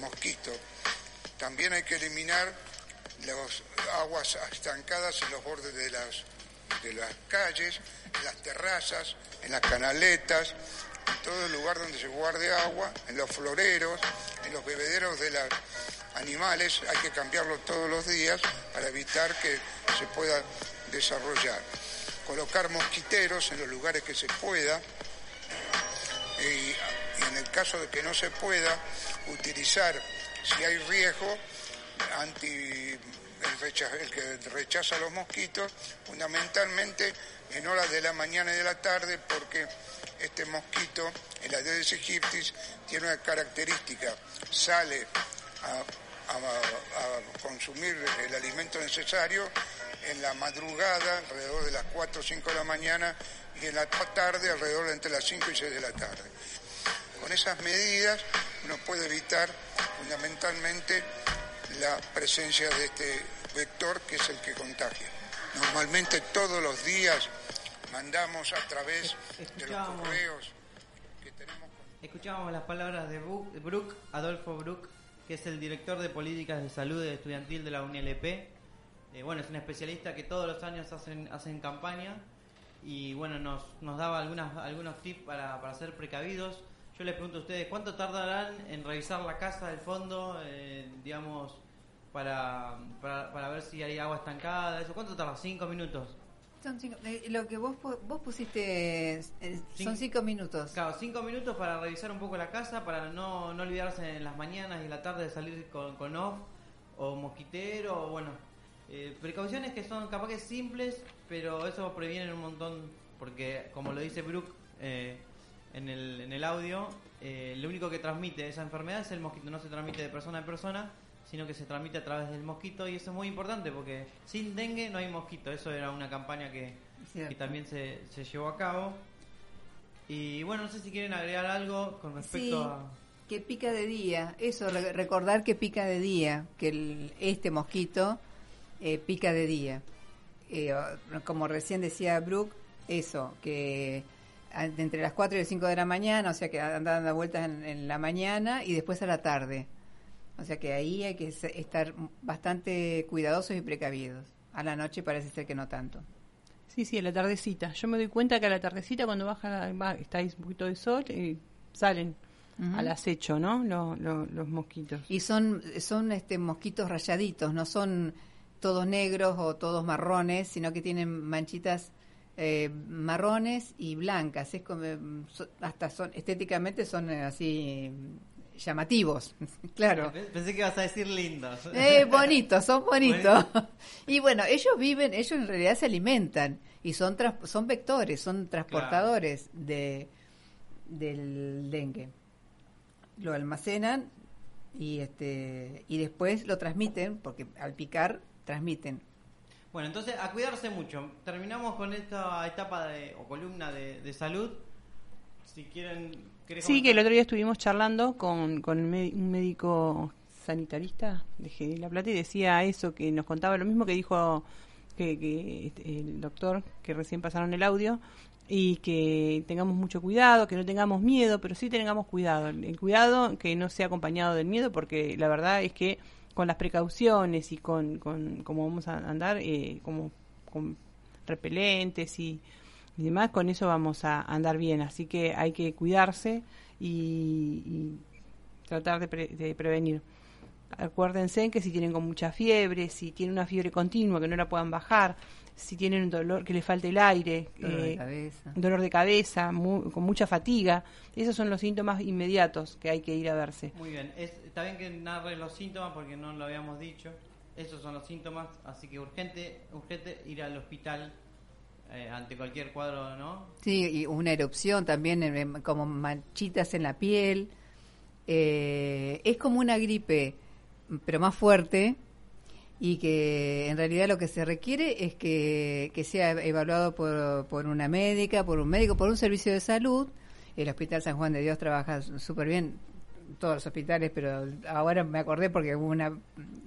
mosquito. También hay que eliminar las aguas estancadas en los bordes de las, de las calles, en las terrazas, en las canaletas, todo el lugar donde se guarde agua, en los floreros, en los bebederos de los animales, hay que cambiarlos todos los días para evitar que se pueda desarrollar. Colocar mosquiteros en los lugares que se pueda y, en el caso de que no se pueda, utilizar, si hay riesgo, anti el, el que rechaza los mosquitos, fundamentalmente en horas de la mañana y de la tarde, porque este mosquito, el Aedes aegyptis, tiene una característica, sale a, consumir el alimento necesario en la madrugada, alrededor de las 4 o 5 de la mañana, y en la tarde, alrededor de entre las 5 y 6 de la tarde. Con esas medidas uno puede evitar fundamentalmente la presencia de este vector que es el que contagia. Normalmente todos los días mandamos a través de los correos que tenemos Escuchábamos las palabras de Brook, de Brook, Adolfo Brook, que es el director de políticas de salud estudiantil de la UNLP. Eh, bueno, es un especialista que todos los años hacen, hacen campaña y bueno, nos, nos daba algunas, algunos tips para, para ser precavidos. Yo les pregunto a ustedes, ¿cuánto tardarán en revisar la casa del fondo, eh, digamos, para, para, para ver si hay agua estancada? Eso, ¿Cuánto tarda? ¿Cinco minutos? Son cinco- eh, lo que vos, vos pusiste eh, son Cin- cinco minutos. Claro, cinco minutos para revisar un poco la casa, para no, no olvidarse en las mañanas y en la tarde de salir con, con off o mosquitero, o bueno, eh, precauciones que son capaz que simples, pero eso previene un montón, porque como lo dice Brooke eh, en, el, en el audio, eh, lo único que transmite esa enfermedad es el mosquito, no se transmite de persona a persona, sino que se transmite a través del mosquito y eso es muy importante porque sin dengue no hay mosquito, eso era una campaña que, también se, se llevó a cabo. Y bueno, no sé si quieren agregar algo con respecto Sí, a... que pica de día. Eso, re- recordar que pica de día, que el- este mosquito eh, pica de día. Eh, como recién decía Brooke, eso, que entre las 4 y las 5 de la mañana, o sea que andan dando vueltas en, en la mañana y después a la tarde. O sea que ahí hay que estar bastante cuidadosos y precavidos. A la noche parece ser que no tanto. Sí, sí, a la tardecita. Yo me doy cuenta que a la tardecita cuando baja, la- está ahí un poquito de sol, y salen al acecho, ¿no? Lo- lo- los mosquitos. Y son, son este, mosquitos rayaditos, no son todos negros o todos marrones, sino que tienen manchitas eh, marrones y blancas. Es como, hasta son estéticamente son eh, así llamativos, claro. Pensé que ibas a decir lindos. Eh, bonitos, son bonitos. Y bueno, ellos viven, ellos en realidad se alimentan y son son vectores, son transportadores de del dengue. Lo almacenan y este y después lo transmiten porque al picar transmiten. Bueno, entonces a cuidarse mucho. Terminamos con esta etapa de, o columna de, de salud. Si quieren... ¿querés Sí, que el otro día estuvimos charlando con, con un mé- un médico sanitarista de La Plata y decía eso, que nos contaba lo mismo que dijo que, que este, el doctor, que recién pasaron el audio, y que tengamos mucho cuidado, que no tengamos miedo, pero sí tengamos cuidado. El cuidado que no sea acompañado del miedo, porque la verdad es que con las precauciones y con, con cómo vamos a andar, eh, como con repelentes y, y demás, con eso vamos a andar bien. Así que hay que cuidarse y, y tratar de, pre- de prevenir. Acuérdense que si tienen con mucha fiebre, si tienen una fiebre continua que no la puedan bajar, si tienen un dolor que le falte el aire, Dolor de eh, cabeza. dolor de cabeza, mu- con mucha fatiga, esos son los síntomas inmediatos que hay que ir a verse. Muy bien. Es, está bien que narre los síntomas porque no lo habíamos dicho. Esos son los síntomas, así que urgente, urgente ir al hospital eh, ante cualquier cuadro, ¿no? Sí, y una erupción también, como manchitas en la piel. Eh, es como una gripe, pero más fuerte, y que en realidad lo que se requiere es que, que sea evaluado por, por una médica, por un médico, por un servicio de salud. El Hospital San Juan de Dios trabaja súper bien, todos los hospitales, pero ahora me acordé porque hubo una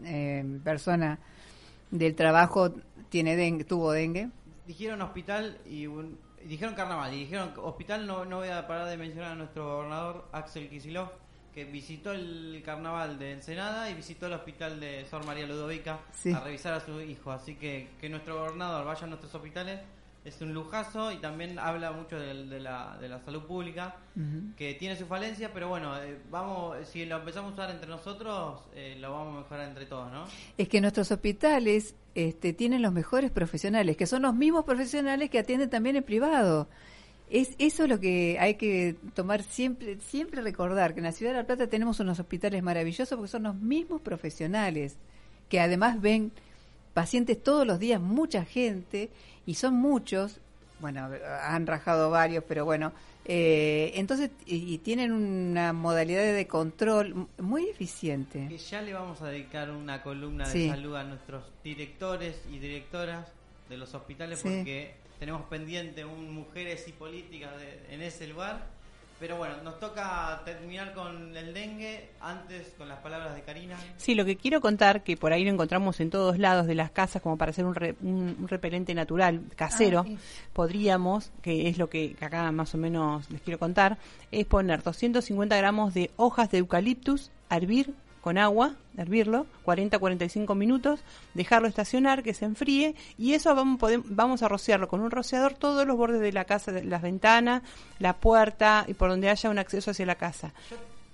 eh, persona del trabajo tiene dengue, tuvo dengue. Dijeron hospital y, un- y dijeron carnaval. Y dijeron hospital, no, no voy a parar de mencionar a nuestro gobernador Axel Kicillof, que visitó el carnaval de Ensenada y visitó el hospital de Sor María Ludovica Sí. a revisar a su hijo. Así que que nuestro gobernador vaya a nuestros hospitales es un lujazo y también habla mucho del- de, la, de la salud pública que tiene su falencia, pero bueno, eh, vamos si lo empezamos a usar entre nosotros, eh, lo vamos a mejorar entre todos, ¿no? Es que nuestros hospitales este, tienen los mejores profesionales, que son los mismos profesionales que atienden también en privado. Es eso lo que hay que tomar siempre, siempre recordar que en la ciudad de La Plata tenemos unos hospitales maravillosos porque son los mismos profesionales que además ven pacientes todos los días, mucha gente y son muchos. Bueno, han rajado varios, pero bueno, eh, entonces y, y tienen una modalidad de control muy eficiente. Que ya le vamos a dedicar una columna de salud a nuestros directores y directoras de los hospitales Sí. porque tenemos pendiente un mujeres y políticas de- en ese lugar. Pero bueno, nos toca terminar con el dengue, antes con las palabras de Karina. Sí, lo que quiero contar, que por ahí lo encontramos en todos lados de las casas como para hacer un, re- un- un repelente natural, casero, Ah, sí. podríamos, que es lo que, acá más o menos les quiero contar, es poner 250 gramos de hojas de eucaliptus hervir con agua, hervirlo, 40-45 minutos, dejarlo estacionar, que se enfríe, y eso vamos, podem- vamos a rociarlo con un rociador todos los bordes de la casa, de las ventanas, la puerta y por donde haya un acceso hacia la casa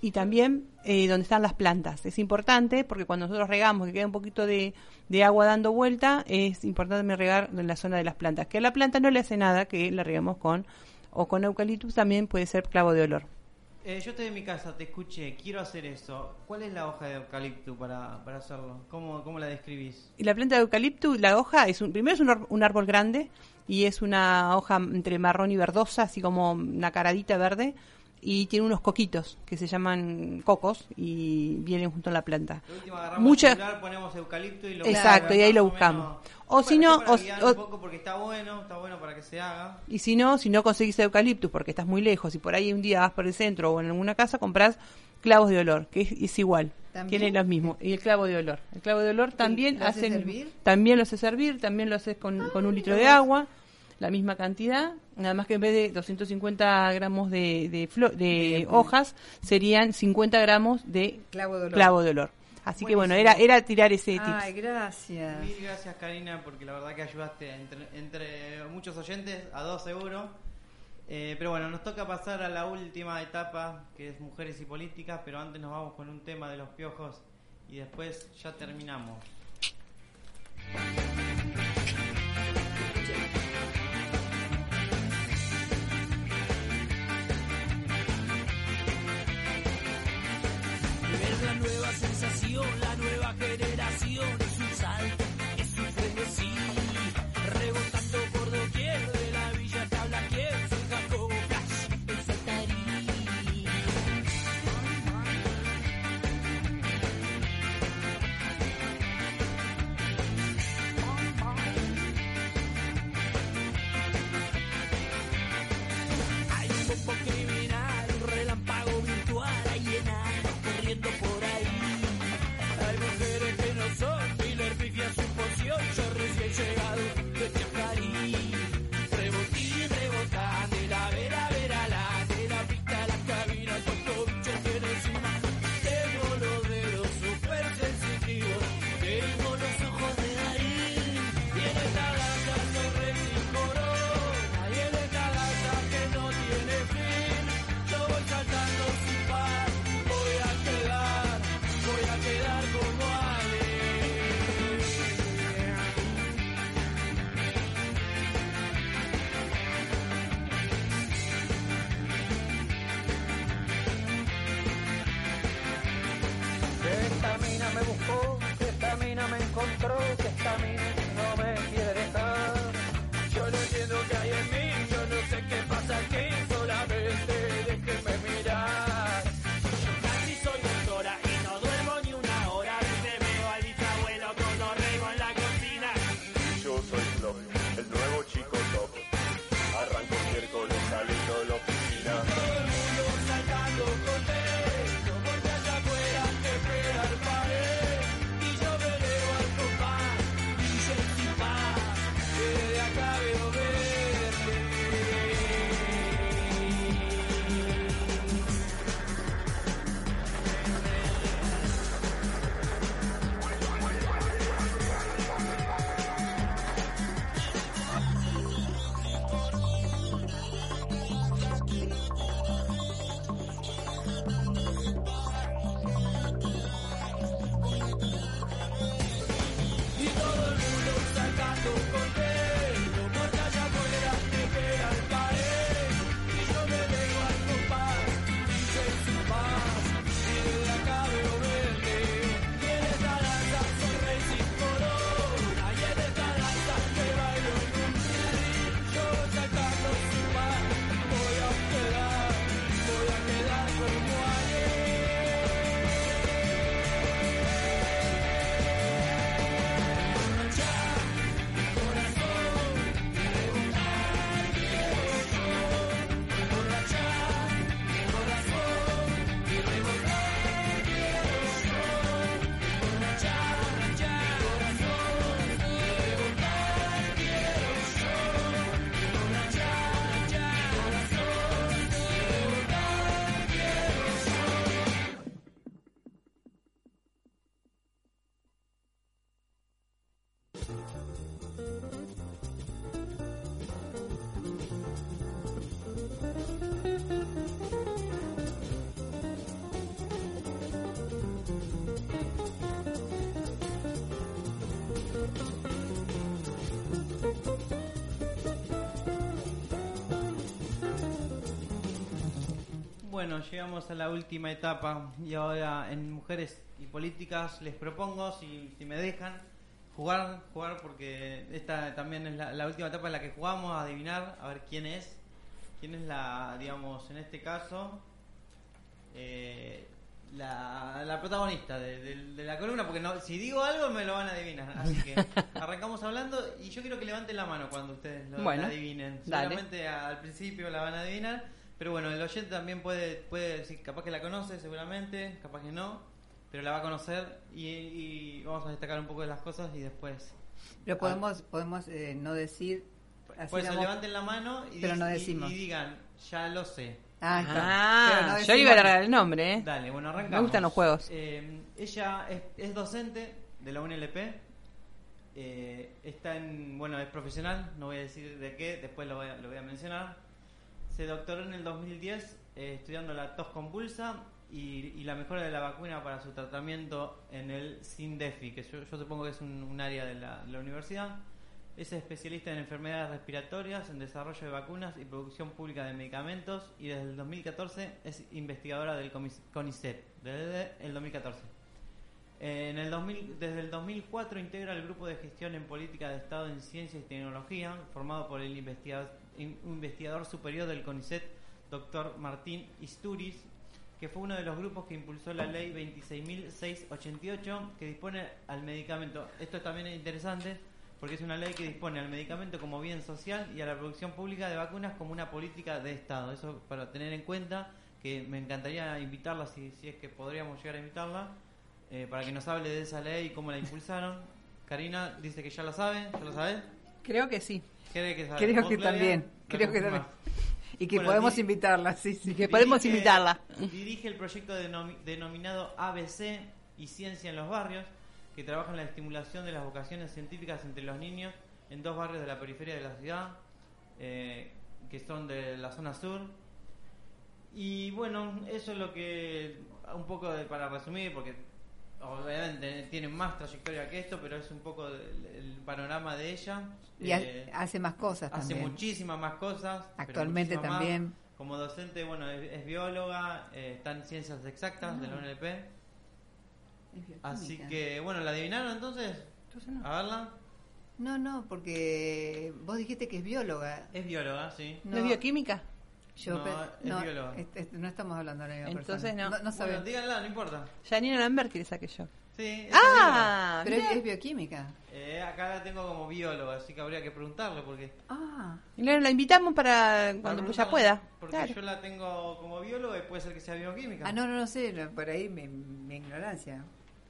y también eh, donde están las plantas. Es importante porque cuando nosotros regamos, que queda un poquito de, de agua dando vuelta, es importante regar en la zona de las plantas. Que a la planta no le hace nada que la regamos con, o con eucaliptus también puede ser clavo de olor. Eh, yo estoy en mi casa, te escuché, quiero hacer eso. ¿Cuál es la hoja de eucalipto para, para hacerlo? ¿Cómo, ¿Cómo la describís? Y la planta de eucaliptus, la hoja, es un, primero es un, un árbol grande y es una hoja entre marrón y verdosa, así como una caradita verde, y tiene unos coquitos que se llaman cocos y vienen junto a la planta. De última agarramos Mucha- el celular, ponemos eucalipto y lo Exacto, y ahí lo buscamos. O si no, o- guiar o- un poco porque está bueno, está bueno para que se haga. Y si no, si no conseguís eucaliptus porque estás muy lejos y por ahí un día vas por el centro o en alguna casa, compras clavos de olor, que es, es igual. ¿También? Tiene los mismos. Y el clavo de olor. El clavo de olor también hace hervir? También lo haces servir, también lo haces con, con un litro de agua, la misma cantidad. Nada más que en vez de 250 gramos de, de, flo- de hojas, serían 50 gramos de Clavo de olor. clavo de olor. Así que bueno, era, era tirar ese tip. Ay, gracias. Mil gracias Karina porque la verdad que ayudaste entre, entre muchos oyentes, a dos seguro. Eh, pero bueno, nos toca pasar a la última etapa que es mujeres y políticas, pero antes nos vamos con un tema de los piojos y después ya terminamos. Nueva Bueno, llegamos a la última etapa y ahora en Mujeres y Políticas les propongo, si, si me dejan, jugar, jugar porque esta también es la, la última etapa en la que jugamos, a adivinar, a ver quién es, quién es la, digamos, en este caso, eh, la, la protagonista de, de- de la columna, porque no, si digo algo me lo van a adivinar. Así que arrancamos hablando y yo quiero que levanten la mano cuando ustedes lo Bueno, la adivinen. dale. Seguramente al principio la van a adivinar, pero bueno, el oyente también puede, puede decir, capaz que la conoce seguramente, capaz que no, pero la va a conocer y, y vamos a destacar un poco de las cosas y después... Pero podemos, podemos eh, no decir. eso damos- levanten la mano y, Pero no decimos. y digan, ya lo sé. Ah. Ah, no yo iba a agarrar el nombre, ¿eh? Dale, bueno, arrancamos. Me gustan los juegos. Eh, ella es, es docente de la UNLP. eh, está en. Bueno, es profesional, no voy a decir de qué, después lo voy a, lo voy a mencionar. Se doctoró en el 2010 eh, estudiando la tos convulsa y, la mejora de la vacuna para su tratamiento en el SINDEFI, que yo, yo supongo que es un, área de la, universidad. Es especialista en enfermedades respiratorias, en desarrollo de vacunas y producción pública de medicamentos y desde el 2014 es investigadora del CONICET, desde el 2014. Eh, En el 2000 desde el 2004 integra el Grupo de Gestión en Política de Estado en Ciencia y Tecnología, formado por el investiga- in- investigador superior del CONICET, doctor Martín Isturiz, que fue uno de los grupos que impulsó la ley 26.688 que dispone al medicamento. Esto también es interesante porque es una ley que dispone al medicamento como bien social y a la producción pública de vacunas como una política de Estado. Eso para tener en cuenta que me encantaría invitarla, si, es que podríamos llegar a invitarla, eh, para que nos hable de esa ley y cómo la impulsaron. Karina dice que ya la sabe, ¿ya lo sabe? Creo que sí. ¿Cree que sabe? Creo ¿Vos, que también, ¿La creo que confirmás? Y que Bueno, podemos invitarla, sí, sí. Que podemos Dirige- invitarla. Dirige el proyecto denomi- denominado ABC y Ciencia en los Barrios, que trabaja en la estimulación de las vocaciones científicas entre los niños en dos barrios de la periferia de la ciudad, eh, que son de la zona sur. Y bueno, eso es lo que, un poco de- para resumir, porque obviamente tiene más trayectoria que esto, pero es un poco el, el panorama de ella. Y Eh, hace más cosas Hace también. muchísimas más cosas. Actualmente más. también. Como docente, bueno, es, es bióloga, eh, está en ciencias exactas de la UNLP. Así que, bueno, ¿la adivinaron entonces? A verla. No, no, porque vos dijiste que es bióloga. Es bióloga, sí. ¿No es bioquímica? Yo No, pe- es no, bióloga. este- este, no estamos hablando de la misma Entonces persona. no. No, no Bueno, díganla, no importa. Janina Lamberti le saqué yo. Sí, ella es Ah, Pero es bioquímica. Eh, acá la tengo como bióloga, así que habría que preguntarle porque... Ah, Y luego la invitamos para cuando ella pueda. Porque Claro. yo la tengo como bióloga y puede ser que sea bioquímica. ah no, no, no sé, por ahí mi, mi ignorancia.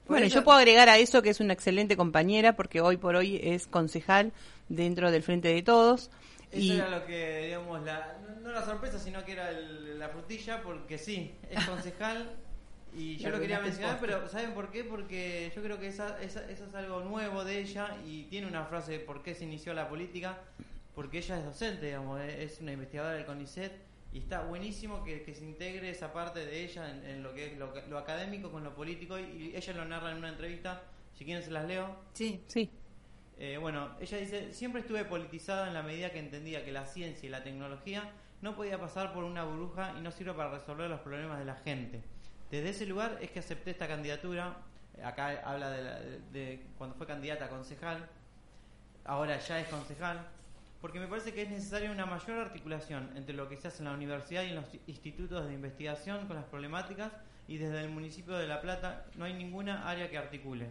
Por Bueno, eso- yo puedo agregar a eso que es una excelente compañera porque hoy por hoy es concejal dentro del Frente de Todos. Eso Y era lo que, digamos, la, no- no la sorpresa, sino que era el- la frutilla, porque sí, es concejal y yo lo quería mencionar, pero ¿saben por qué? Porque yo creo que esa, esa- eso es algo nuevo de ella y tiene una frase de por qué se inició la política, porque ella es docente, digamos, es es una investigadora del CONICET y está buenísimo que, que se integre esa parte de ella en, en lo que es lo, lo académico con lo político y, y ella lo narra en una entrevista, si quieren se las leo. Sí, sí, Eh, bueno, ella dice, siempre estuve politizada en la medida que entendía que la ciencia y la tecnología no podía pasar por una burbuja y no sirve para resolver los problemas de la gente. Desde ese lugar es que acepté esta candidatura, acá habla de, la- de cuando fue candidata a concejal, ahora ya es concejal, porque me parece que es necesaria una mayor articulación entre lo que se hace en la universidad y en los institutos de investigación con las problemáticas y desde el municipio de La Plata no hay ninguna área que articule.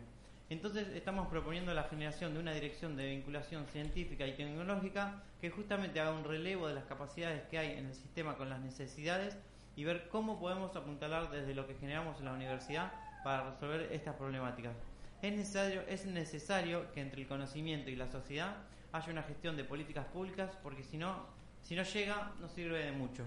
Entonces estamos proponiendo la generación de una dirección de vinculación científica y tecnológica que justamente haga un relevo de las capacidades que hay en el sistema con las necesidades y ver cómo podemos apuntalar desde lo que generamos en la universidad para resolver estas problemáticas. Es necesario, es necesario que entre el conocimiento y la sociedad haya una gestión de políticas públicas porque si no, si no llega no sirve de mucho.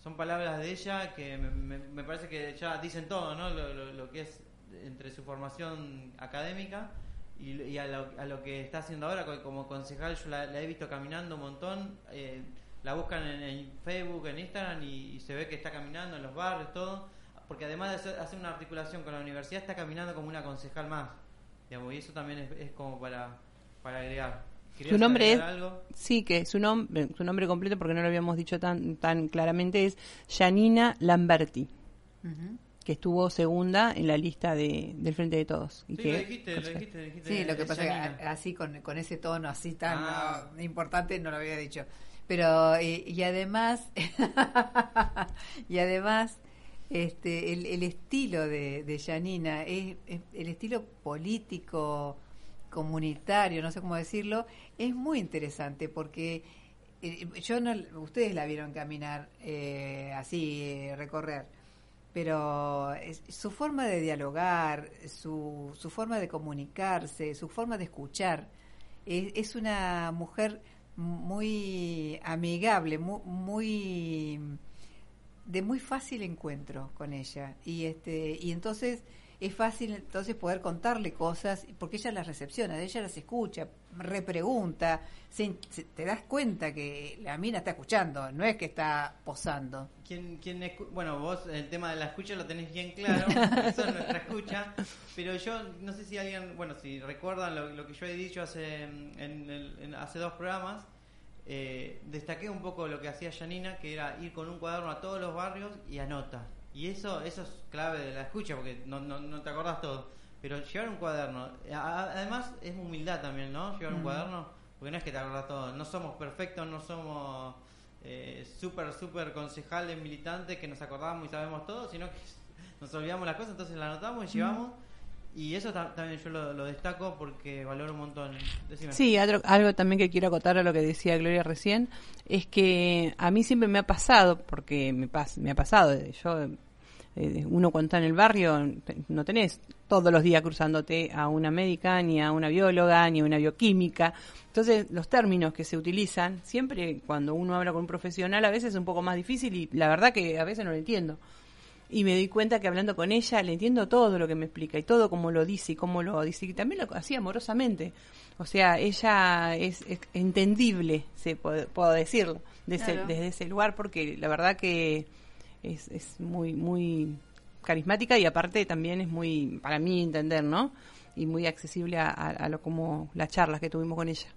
Son palabras de ella que me, me- me parece que ya dicen todo, ¿no? Lo, lo- lo que es entre su formación académica y, y a, lo, a lo que está haciendo ahora co- como concejal. Yo la, la he visto caminando un montón. eh, la buscan en, en Facebook, en Instagram y, y se ve que está caminando en los barrios, todo. Porque además de hacer, hacer una articulación con la universidad, está caminando como una concejal más. Digamos, y eso también es, es como para, para agregar. ¿Querías su nombre es, algo? sí, que su nombre, su nombre completo, porque no lo habíamos dicho tan, tan claramente, es Janina Lamberti, Ujú. Que estuvo segunda en la lista de, del Frente de Todos. Y Sí, que, lo dijiste, lo dijiste, dijiste. Sí, lo que pasa es que así con, con ese tono así tan Ah. ah, importante no lo había dicho. Pero y, y además y además este el, el estilo de, de Janina es, es- el estilo político comunitario, no sé cómo decirlo, es muy interesante porque eh, yo no ustedes la vieron caminar eh, así eh, recorrer pero su forma de dialogar, su, su forma de comunicarse, su forma de escuchar, es, una mujer muy amigable, mu- muy, de muy fácil encuentro con ella. Y este y entonces es fácil entonces poder contarle cosas, porque ella las recepciona, ella las escucha, repregunta, se- se- te das cuenta que la mina está escuchando, no es que está posando. Quien, quien escu- bueno, vos el tema de la escucha lo tenés bien claro, eso es nuestra escucha, pero yo no sé si alguien, bueno, si recuerdan lo, lo que yo he dicho hace, en- hace dos programas, eh, destaqué un poco lo que hacía Janina, que era ir con un cuaderno a todos los barrios y anota. Y eso eso es clave de la escucha, porque no, no, no te acordás todo. Pero llevar un cuaderno, a- además es humildad también, ¿no? Llevar un Mm. cuaderno, porque no es que te acordás todo. No somos perfectos, no somos eh, súper, súper concejales, militantes, que nos acordamos y sabemos todo, sino que nos olvidamos las cosas, entonces la anotamos y llevamos. Y eso ta- también yo lo, lo destaco porque valoro un montón. Decime. Sí, algo, algo también que quiero acotar a lo que decía Gloria recién, es que a mí siempre me ha pasado, porque me, pas, me ha pasado, yo, eh, uno cuando está en el barrio, no tenés todos los días cruzándote a una médica, ni a una bióloga, ni a una bioquímica. Entonces, los términos que se utilizan, siempre cuando uno habla con un profesional, a veces es un poco más difícil y la verdad que a veces no lo entiendo. Y me doy cuenta que hablando con ella le entiendo todo lo que me explica y todo como lo dice y cómo lo dice. Y también lo hacía amorosamente. O sea, ella es, es entendible, se puede- puedo decirlo, desde, Claro. desde ese lugar, porque la verdad que es, es muy, muy carismática y aparte también es muy, para mí entender, ¿no? Y muy accesible a, a- a lo como las charlas que tuvimos con ella.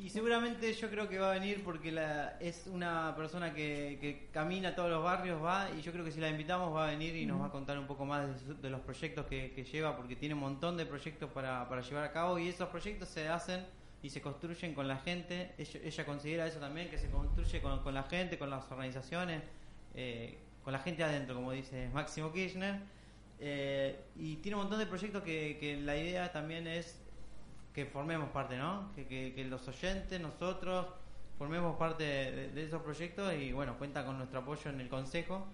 Y seguramente yo creo que va a venir porque la, es una persona que, que camina todos los barrios, va, y yo creo que si la invitamos va a venir y nos va a contar un poco más de, de los proyectos que, que lleva, porque tiene un montón de proyectos para, para llevar a cabo y esos proyectos se hacen y se construyen con la gente. Ella, ella considera eso también, que se construye con, con la gente, con las organizaciones, eh, con la gente adentro, como dice Máximo Kirchner. Eh, y tiene un montón de proyectos que, que la idea también es que formemos parte, ¿no? Que, que- que los oyentes, nosotros, formemos parte de, de esos proyectos y bueno, cuenta con nuestro apoyo en el consejo.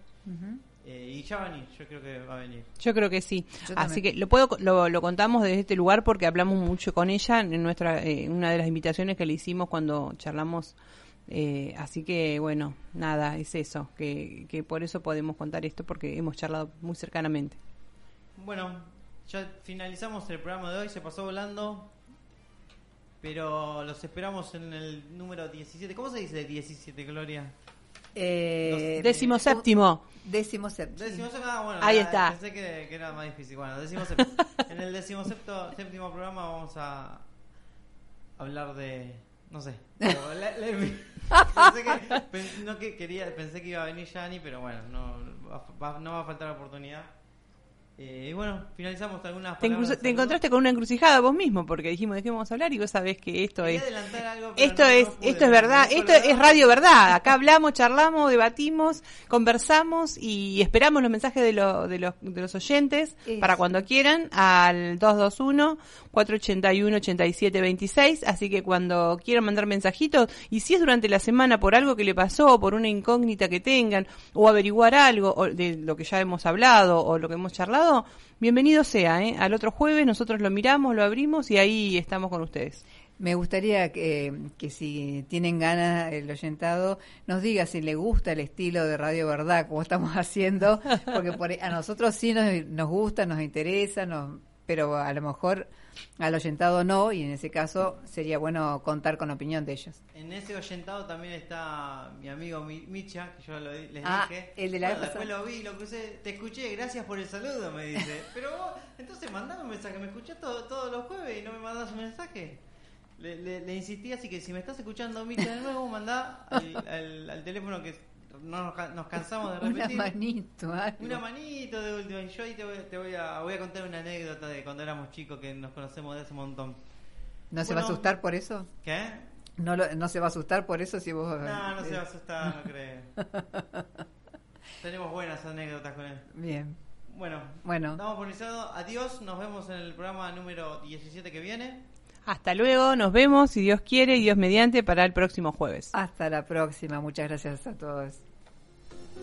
Eh, y ya va a venir, yo creo que va a venir. Yo creo que sí. Yo Así también. que lo puedo lo, lo contamos desde este lugar porque hablamos mucho con ella en nuestra eh, una de las invitaciones que le hicimos cuando charlamos. Eh, así que bueno, nada, es eso, que, que por eso podemos contar esto porque hemos charlado muy cercanamente. Bueno, ya finalizamos el programa de hoy, se pasó volando, pero los esperamos en el número 17. ¿Cómo se dice 17, Gloria? Eh, Décimo séptimo. Décimo séptimo. Décimo séptimo, ah, bueno, Ahí ah, está. Pensé que, que era más difícil. Bueno, décimo séptimo. en el décimo séptimo programa vamos a hablar de. No sé. pero la- la- pensé que, no que quería, pensé que iba a venir Yani, pero bueno, no va, va- no va a faltar la oportunidad. Eh, y bueno, finalizamos algunas Te, palabras te encontraste con una encrucijada vos mismo porque dijimos de qué vamos a hablar y vos sabés que esto Quería es adelantar algo, pero esto no- no es pude. esto es verdad, esto es radio verdad. Acá hablamos, charlamos, debatimos, conversamos y esperamos los mensajes de, lo- de los, de los oyentes para cuando quieran al 221 481 8726, así que cuando quieran mandar mensajitos y si es durante la semana por algo que le pasó, por una incógnita que tengan o averiguar algo o de lo que ya hemos hablado o lo que hemos charlado, bienvenido sea, ¿eh? Al otro jueves nosotros lo miramos, lo abrimos y ahí estamos con ustedes. Me gustaría que, que si tienen ganas el oyentado nos diga si le gusta el estilo de Radio Verdad como estamos haciendo, porque por, a nosotros sí nos, nos gusta, nos interesa, nos, pero a lo mejor al oyentado no, y en ese caso sería bueno contar con opinión de ellos. En ese oyentado también está mi amigo Mi- Micha, que yo lo les Ah, dije. el de la Bueno, vez Después lo vi, lo crucé, te escuché, gracias por el saludo, me dice. Pero vos, entonces mandame un mensaje, me escuchás todo- todos los jueves y no me mandás un mensaje. Le, le- le insistí, así que si me estás escuchando, Micha, de nuevo, mandá al, al- al teléfono que no nos, ca- nos cansamos de Una repetir. manito, algo. Una manito de última. Y yo ahí te voy, te voy a, voy a contar una anécdota de cuando éramos chicos que nos conocemos de hace un montón. ¿No se va a asustar por eso? ¿Qué? No, lo- no se va a asustar por eso si vos... No, no se va a eh, asustar, no creo. Tenemos buenas anécdotas con él. Bien. Bueno, Bueno. por iniciado. Adiós, nos vemos en el programa número 17 que viene. Hasta luego, nos vemos, si Dios quiere y Dios mediante, para el próximo jueves. Hasta la próxima. Muchas gracias a todos.